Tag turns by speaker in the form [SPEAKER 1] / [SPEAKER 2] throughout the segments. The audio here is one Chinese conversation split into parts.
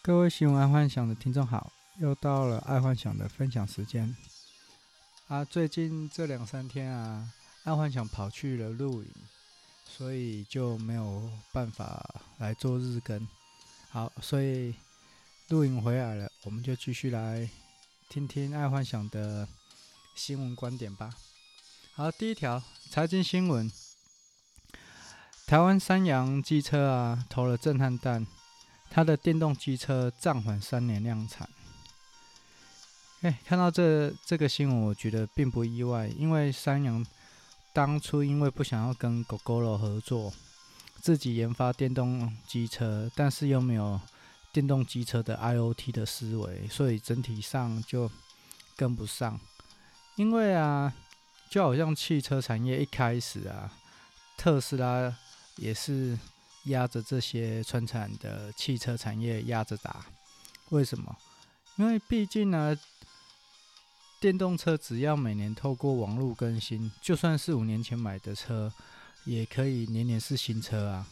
[SPEAKER 1] 各位喜欢爱幻想的听众好，又到了爱幻想的分享时间啊！最近这两三天啊，爱幻想跑去了露营，所以就没有办法来做日更。好，所以露营回来了，我们就继续来听听爱幻想的新闻观点吧。好，第一条财经新闻：台湾三阳机车啊，投了震撼弹。他的电动机车暂缓三年量产。哎，看到这这个新闻，我觉得并不意外，因为三阳当初因为不想要跟 Gogoro 合作，自己研发电动机车，但是又没有电动机车的 IoT 的思维，所以整体上就跟不上。因为啊，就好像汽车产业一开始啊，特斯拉也是。压着这些传产的汽车产业压着打，为什么？因为毕竟呢，电动车只要每年透过网络更新，就算是五年前买的车，也可以年年是新车啊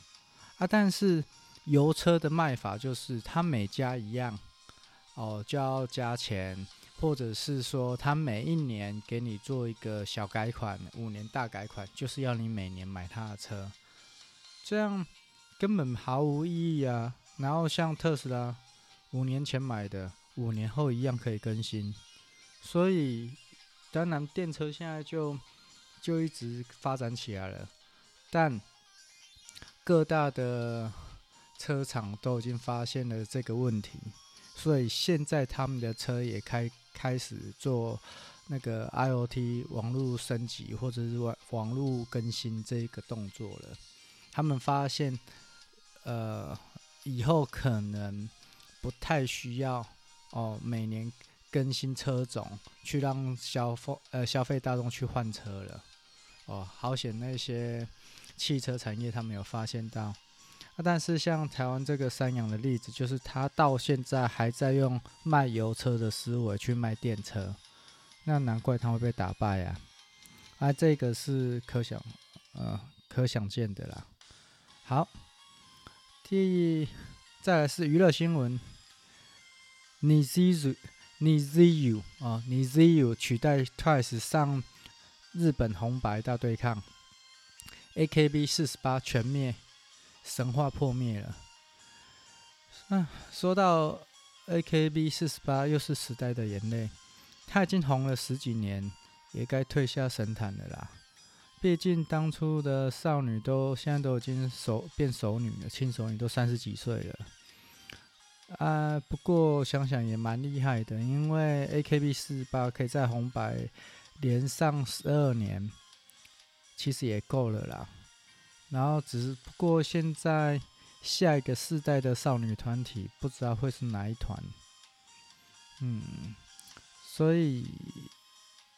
[SPEAKER 1] 啊！但是油车的卖法就是，它每加一样哦就要加钱，或者是说它每一年给你做一个小改款，五年大改款，就是要你每年买它的车，这样。根本毫无意义啊！然后像特斯拉，五年前买的，五年后一样可以更新。所以，当然电车现在就就一直发展起来了。但各大的车厂都已经发现了这个问题，所以现在他们的车也开开始做那个 IoT 网络升级或者是网网络更新这个动作了。他们发现。呃，以后可能不太需要哦，每年更新车种去让消费呃消费大众去换车了。哦，好险那些汽车产业他没有发现到。啊，但是像台湾这个三阳的例子，就是他到现在还在用卖油车的思维去卖电车，那难怪他会被打败啊，啊，这个是可想呃可想见的啦，好。第，再来是娱乐新闻，Niziu Niziu 啊，Niziu 取代 Twice 上日本红白大对抗，AKB 四十八全灭，神话破灭了。啊，说到 AKB 四十八，又是时代的眼泪，他已经红了十几年，也该退下神坛了啦。毕竟当初的少女都现在都已经熟变熟女了，亲熟女都三十几岁了啊。不过想想也蛮厉害的，因为 AKB 四十八可以在红白连上十二年，其实也够了啦。然后只不过现在下一个世代的少女团体不知道会是哪一团，嗯，所以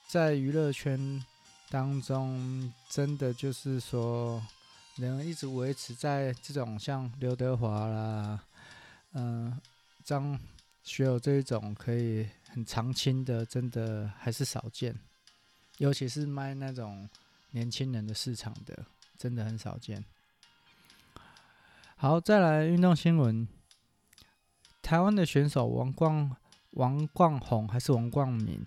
[SPEAKER 1] 在娱乐圈。当中真的就是说，能一直维持在这种像刘德华啦，嗯、呃，张学友这一种可以很长青的，真的还是少见。尤其是卖那种年轻人的市场的，真的很少见。好，再来运动新闻，台湾的选手王冠王冠宏还是王冠铭？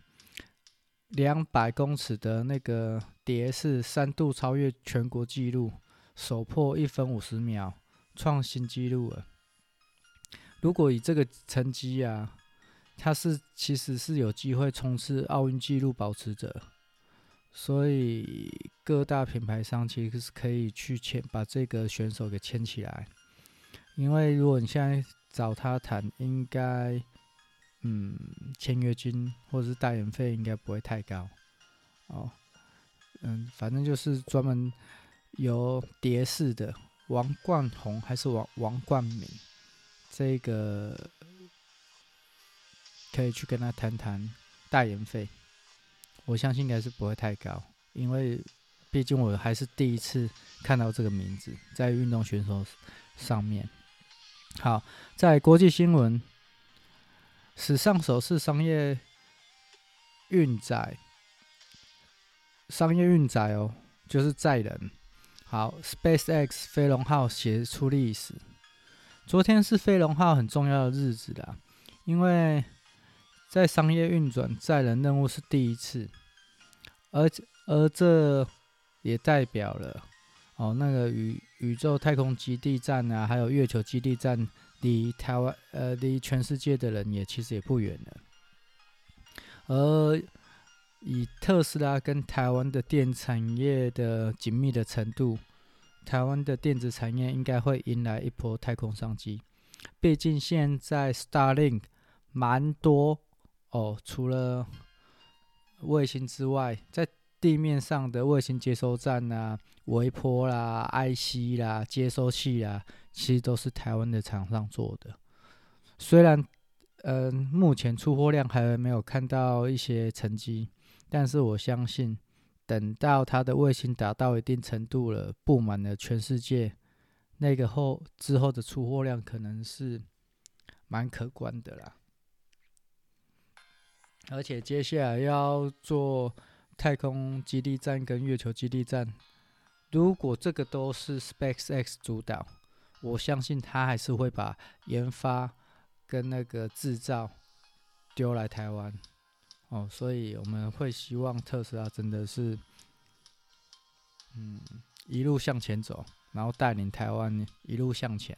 [SPEAKER 1] 两百公尺的那个蝶式三度超越全国纪录，首破一分五十秒，创新纪录了。如果以这个成绩啊，他是其实是有机会冲刺奥运纪录保持者，所以各大品牌商其实是可以去签把这个选手给签起来，因为如果你现在找他谈，应该。嗯，签约金或者是代言费应该不会太高哦。嗯，反正就是专门由蝶式的王冠宏还是王王冠铭，这个可以去跟他谈谈代言费。我相信应该是不会太高，因为毕竟我还是第一次看到这个名字在运动选手上面。好，在国际新闻。史上首次商业运载，商业运载哦，就是载人。好，SpaceX 飞龙号写出历史。昨天是飞龙号很重要的日子啦，因为在商业运转载人任务是第一次，而而这也代表了哦，那个宇宇宙太空基地站啊，还有月球基地站，离台湾呃离全世界的人也其实也不远了，而。以特斯拉跟台湾的电产业的紧密的程度，台湾的电子产业应该会迎来一波太空商机。毕竟现在 Starlink 蛮多哦，除了卫星之外，在地面上的卫星接收站啊、微波啦、IC 啦、接收器啦，其实都是台湾的厂商做的。虽然，呃，目前出货量还没有看到一些成绩。但是我相信，等到它的卫星达到一定程度了，布满了全世界，那个后之后的出货量可能是蛮可观的啦。而且接下来要做太空基地站跟月球基地站，如果这个都是 SpaceX 主导，我相信他还是会把研发跟那个制造丢来台湾。哦，所以我们会希望特斯拉真的是，嗯，一路向前走，然后带领台湾一路向前，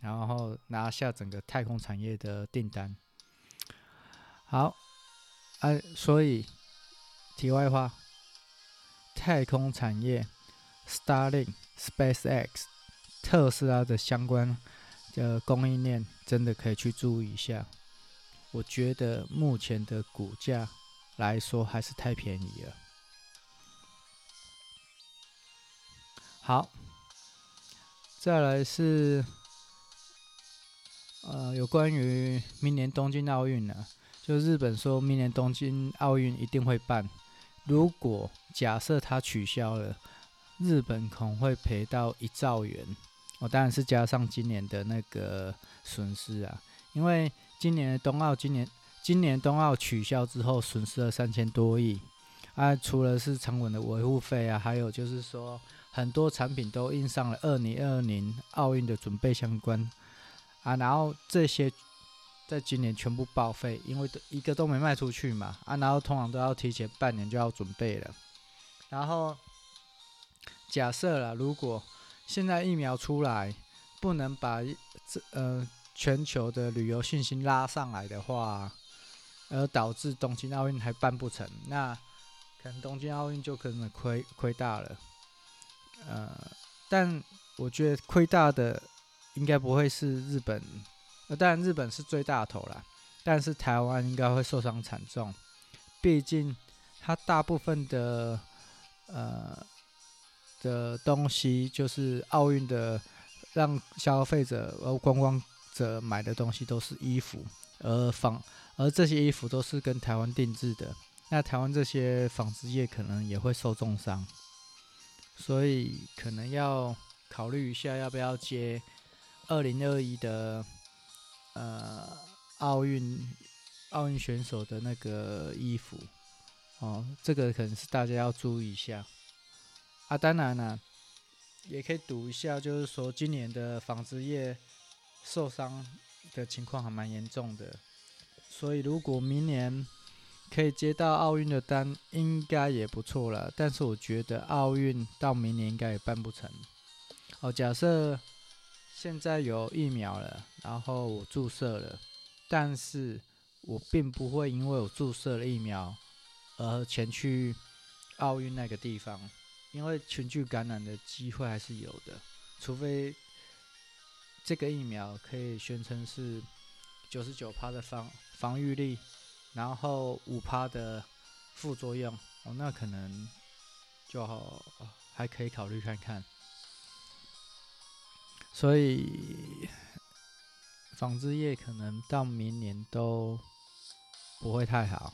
[SPEAKER 1] 然后拿下整个太空产业的订单。好，哎、所以题外话，太空产业，Starlink、SpaceX、特斯拉的相关的供应链，真的可以去注意一下。我觉得目前的股价来说还是太便宜了。好，再来是呃有关于明年东京奥运呢，就日本说明年东京奥运一定会办，如果假设它取消了，日本可能会赔到一兆元，我当然是加上今年的那个损失啊，因为。今年的冬奥，今年今年冬奥取消之后，损失了三千多亿啊！除了是成本的维护费啊，还有就是说很多产品都印上了二零二零奥运的准备相关啊，然后这些在今年全部报废，因为一个都没卖出去嘛啊，然后通常都要提前半年就要准备了。然后假设了，如果现在疫苗出来，不能把这呃。全球的旅游信心拉上来的话，而导致东京奥运还办不成，那可能东京奥运就可能亏亏大了。呃，但我觉得亏大的应该不会是日本，呃，当然日本是最大头啦，但是台湾应该会受伤惨重，毕竟它大部分的呃的东西就是奥运的，让消费者呃观光。者买的东西都是衣服，而纺而这些衣服都是跟台湾定制的，那台湾这些纺织业可能也会受重伤，所以可能要考虑一下要不要接二零二一的呃奥运奥运选手的那个衣服哦，这个可能是大家要注意一下啊。当然了，也可以赌一下，就是说今年的纺织业。受伤的情况还蛮严重的，所以如果明年可以接到奥运的单，应该也不错了。但是我觉得奥运到明年应该也办不成。哦，假设现在有疫苗了，然后我注射了，但是我并不会因为我注射了疫苗而前去奥运那个地方，因为群聚感染的机会还是有的，除非。这个疫苗可以宣称是九十九趴的防防御力，然后五趴的副作用哦，那可能就好，还可以考虑看看。所以纺织业可能到明年都不会太好。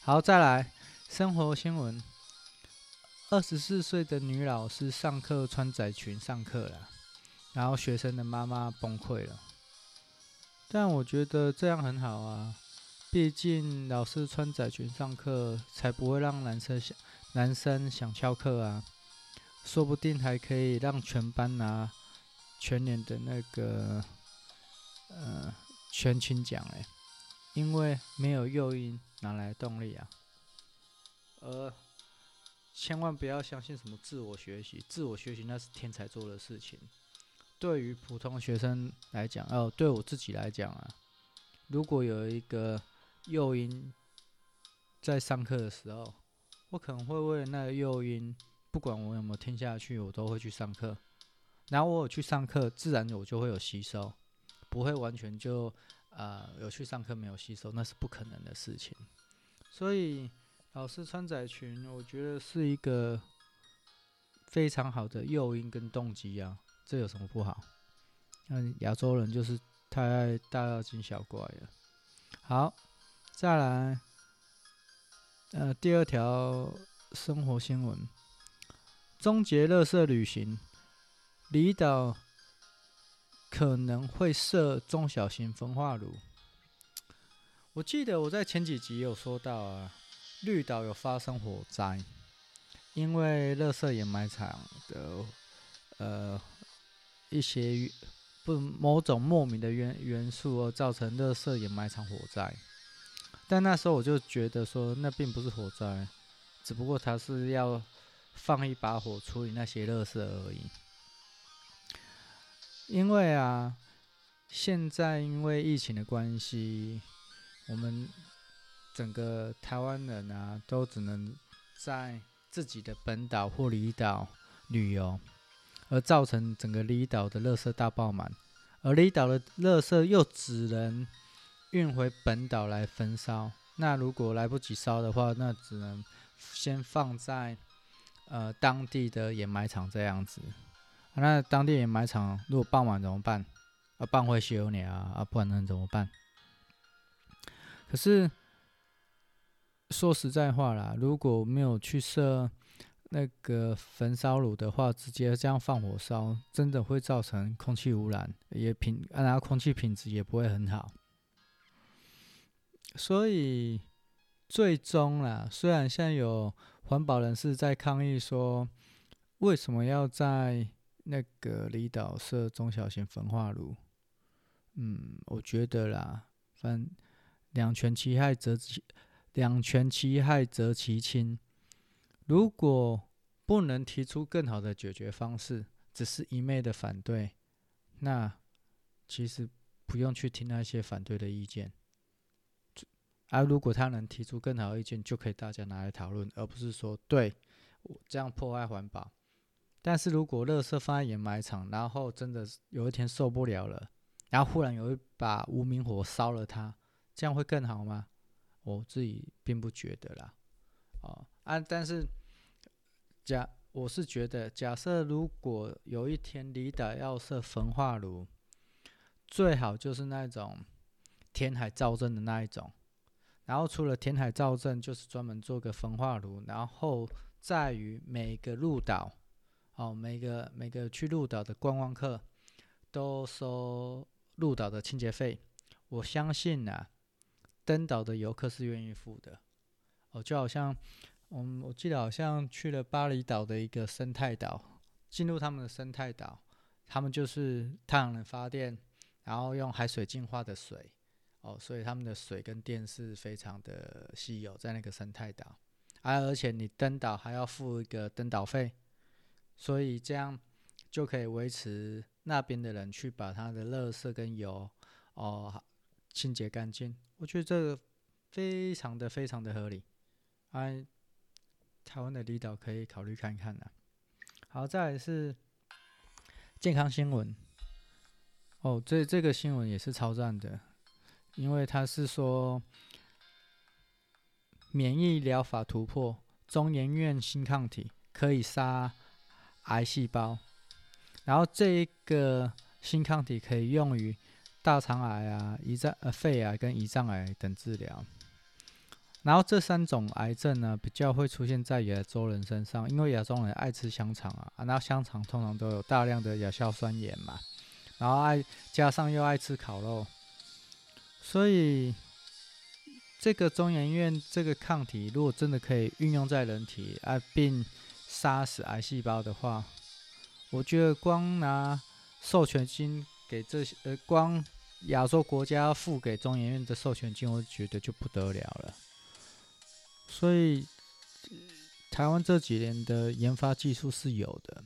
[SPEAKER 1] 好，再来生活新闻：二十四岁的女老师上课穿窄裙上课了。然后学生的妈妈崩溃了，但我觉得这样很好啊，毕竟老师穿窄裙上课，才不会让男生想男生想翘课啊，说不定还可以让全班拿全年的那个呃全勤奖哎，因为没有诱因，哪来动力啊？呃，千万不要相信什么自我学习，自我学习那是天才做的事情。对于普通学生来讲，哦，对我自己来讲啊，如果有一个诱因在上课的时候，我可能会为了那个诱因，不管我有没有听下去，我都会去上课。然后我有去上课，自然我就会有吸收，不会完全就啊、呃、有去上课没有吸收，那是不可能的事情。所以老师穿窄裙，我觉得是一个非常好的诱因跟动机啊，这有什么不好？嗯，亚洲人就是太爱大妖精小怪了。好，再来，呃，第二条生活新闻：终结垃圾旅行。离岛可能会设中小型焚化炉。我记得我在前几集有说到啊，绿岛有发生火灾，因为垃圾掩埋场的呃一些不某种莫名的元元素而造成垃圾掩埋场火灾。但那时候我就觉得说，那并不是火灾，只不过他是要放一把火处理那些垃圾而已。因为啊，现在因为疫情的关系，我们整个台湾人啊，都只能在自己的本岛或离岛旅游，而造成整个离岛的垃圾大爆满，而离岛的垃圾又只能运回本岛来焚烧。那如果来不及烧的话，那只能先放在呃当地的掩埋场这样子。那当地掩埋场如果傍晚怎么办？啊，办会修你啊，啊，不然能怎么办？可是说实在话啦，如果没有去设那个焚烧炉的话，直接这样放火烧，真的会造成空气污染，也品，然后空气品质也不会很好。所以最终啦，虽然现在有环保人士在抗议说，为什么要在那个离岛设中小型焚化炉，嗯，我觉得啦，反两全其害则其两全其害则其轻。如果不能提出更好的解决方式，只是一昧的反对，那其实不用去听那些反对的意见。而、如果他能提出更好的意见，就可以大家拿来讨论，而不是说对这样破坏环保。但是如果垃圾放在掩埋场，然后真的有一天受不了了，然后忽然有一把无名火烧了它，这样会更好吗？我自己并不觉得啦。哦啊，但是假我是觉得，假设如果有一天离岛要设焚化炉，最好就是那种填海造镇的那一种，然后除了填海造镇，就是专门做个焚化炉，然后在于每个入岛。哦，每个每个去鹿岛的观光客都收鹿岛的清洁费。我相信呐、登岛的游客是愿意付的。哦，就好像，嗯，我记得好像去了巴厘岛的一个生态岛，进入他们的生态岛，他们就是太阳能发电，然后用海水净化的水。哦，所以他们的水跟电是非常的稀有，在那个生态岛。啊，而且你登岛还要付一个登岛费。所以这样就可以维持那边的人去把他的垃圾跟油哦清洁干净。我觉得这个非常的非常的合理，哎，台湾的离岛可以考虑看看啊。好，再来是健康新闻。哦，这这个新闻也是超赞的，因为他是说免疫疗法突破，中研院新抗体可以杀。癌细胞，然后这一个新抗体可以用于大肠癌啊、胰脏呃肺癌跟胰脏癌等治疗。然后这三种癌症呢，比较会出现在亚洲人身上，因为亚洲人爱吃香肠啊，啊，那香肠通常都有大量的亚硝酸盐嘛，然后爱加上又爱吃烤肉，所以这个中研院这个抗体，如果真的可以运用在人体啊，并杀死癌细胞的话，我觉得光拿授权金给这些呃，光亚洲国家付给中研院的授权金，我觉得就不得了了。所以，台湾这几年的研发技术是有的，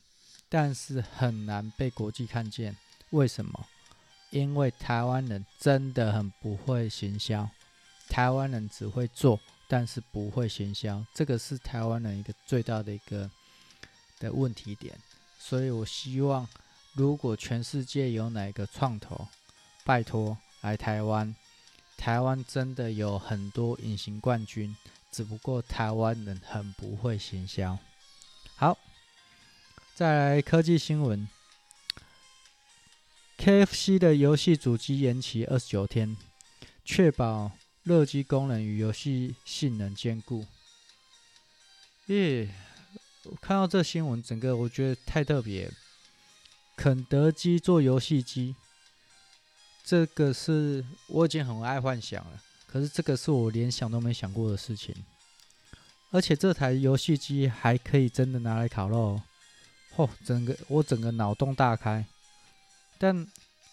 [SPEAKER 1] 但是很难被国际看见。为什么？因为台湾人真的很不会行销，台湾人只会做，但是不会行销，这个是台湾人一个最大的一个的问题点。所以我希望，如果全世界有哪个创投，拜托来台湾，台湾真的有很多隐形冠军。只不过台湾人很不会行销。好，再来科技新闻，KFC 的游戏主机延期二十九天，确保热机功能与游戏性能兼顾。耶，我看到这新闻，整个我觉得太特别。肯德基做游戏机，这个是我已经很爱幻想了。可是这个是我连想都没想过的事情，而且这台游戏机还可以真的拿来烤肉，嚯！整个我整个脑洞大开。但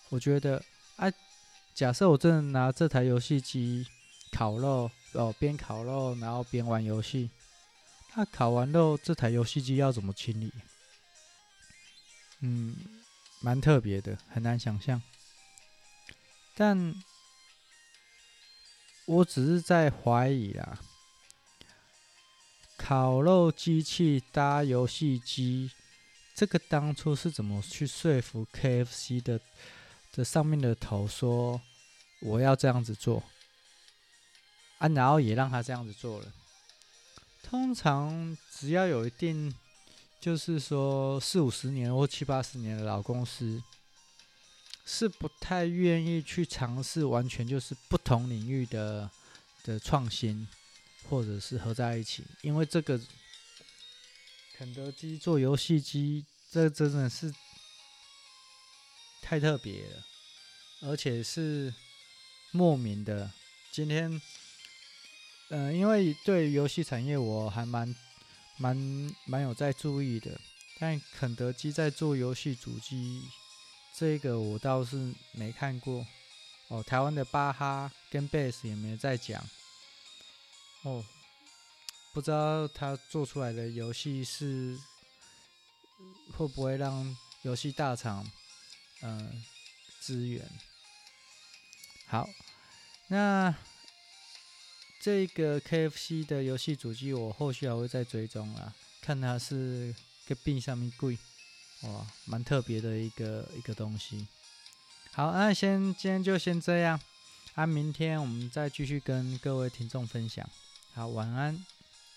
[SPEAKER 1] 我觉得，哎，假设我真的拿这台游戏机烤肉，哦，边烤肉然后边玩游戏，那烤完肉这台游戏机要怎么清理？嗯，蛮特别的，很难想象。但我只是在怀疑啦，烤肉机器搭游戏机，这个当初是怎么去说服 KFC 的这上面的头说我要这样子做啊，然后也让他这样子做了。通常只要有一定，就是说四五十年或七八十年的老公司。是不太愿意去尝试完全就是不同领域的的创新，或者是合在一起，因为这个肯德基做游戏机，这真的是太特别了，而且是莫名的。今天，嗯、因为对游戏产业我还蛮蛮蛮有在注意的，但肯德基在做游戏主机。这个我倒是没看过哦，台湾的巴哈跟贝斯也没在讲哦，不知道他做出来的游戏是会不会让游戏大厂嗯支援。好，那这个 KFC 的游戏主机我后续还会再追踪啊，看它是个币上面贵。哇，蛮特别的一个一个东西。好，那先今天就先这样，啊，明天我们再继续跟各位听众分享。好，晚安。